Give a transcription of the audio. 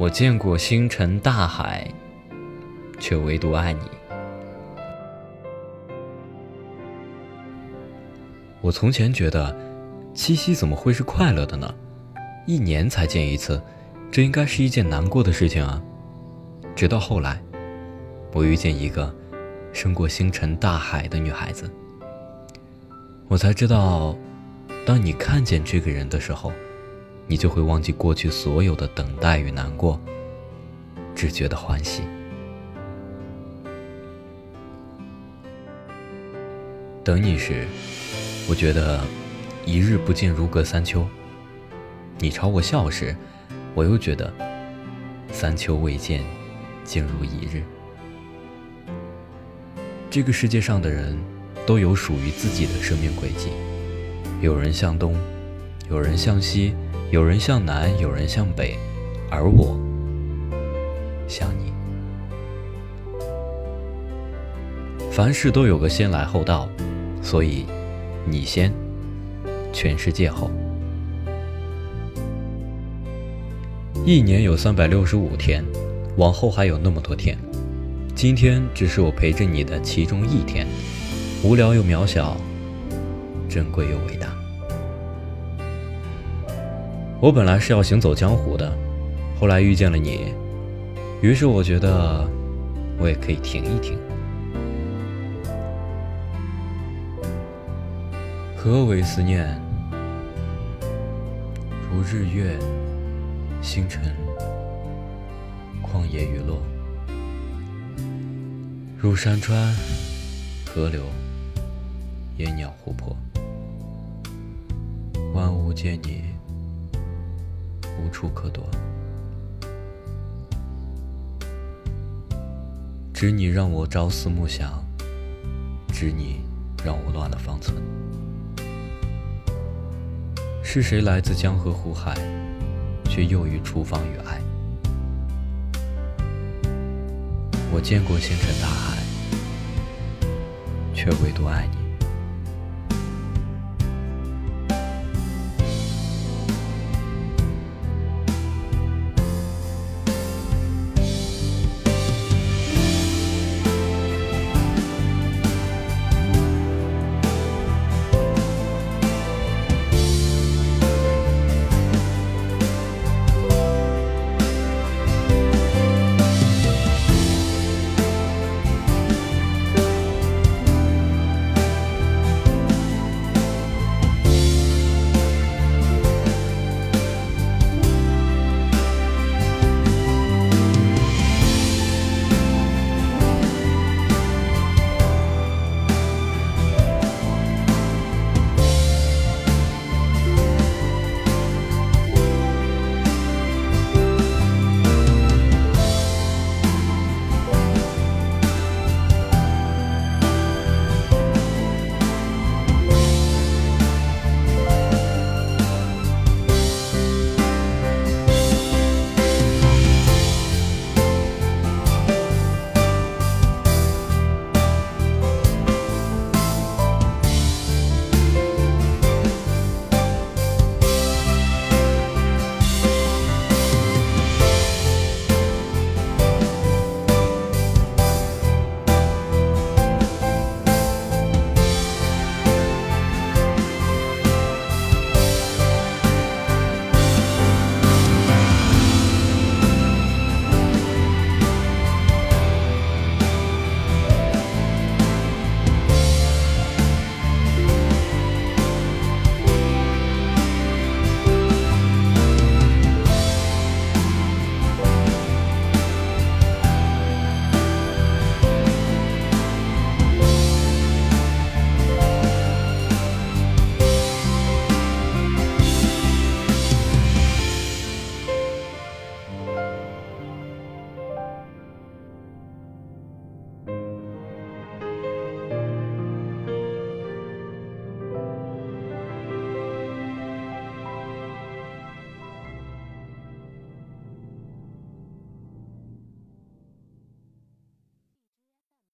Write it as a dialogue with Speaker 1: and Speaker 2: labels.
Speaker 1: 我见过星辰大海，却唯独爱你。我从前觉得，七夕怎么会是快乐的呢？一年才见一次，这应该是一件难过的事情啊。直到后来，我遇见一个胜过星辰大海的女孩子，我才知道，当你看见这个人的时候。你就会忘记过去所有的等待与难过，只觉得欢喜。等你时，我觉得一日不见如隔三秋；你朝我笑时，我又觉得三秋未见，竟如一日。这个世界上的人都有属于自己的生命轨迹，有人向东，有人向西。有人向南，有人向北，而我向你。凡事都有个先来后到，所以你先，全世界后。一年有三百六十五天，往后还有那么多天，今天只是我陪着你的其中一天，无聊又渺小，珍贵又伟大。我本来是要行走江湖的，后来遇见了你，于是我觉得我也可以停一停。何为思念？如日月、星辰、旷野雨落，如山川、河流、野鸟、湖泊，万物皆你。无处可躲，知你让我朝思暮想，知你让我乱了方寸。是谁来自江河湖海，却又于厨房与爱？我见过星辰大海，却唯独爱你。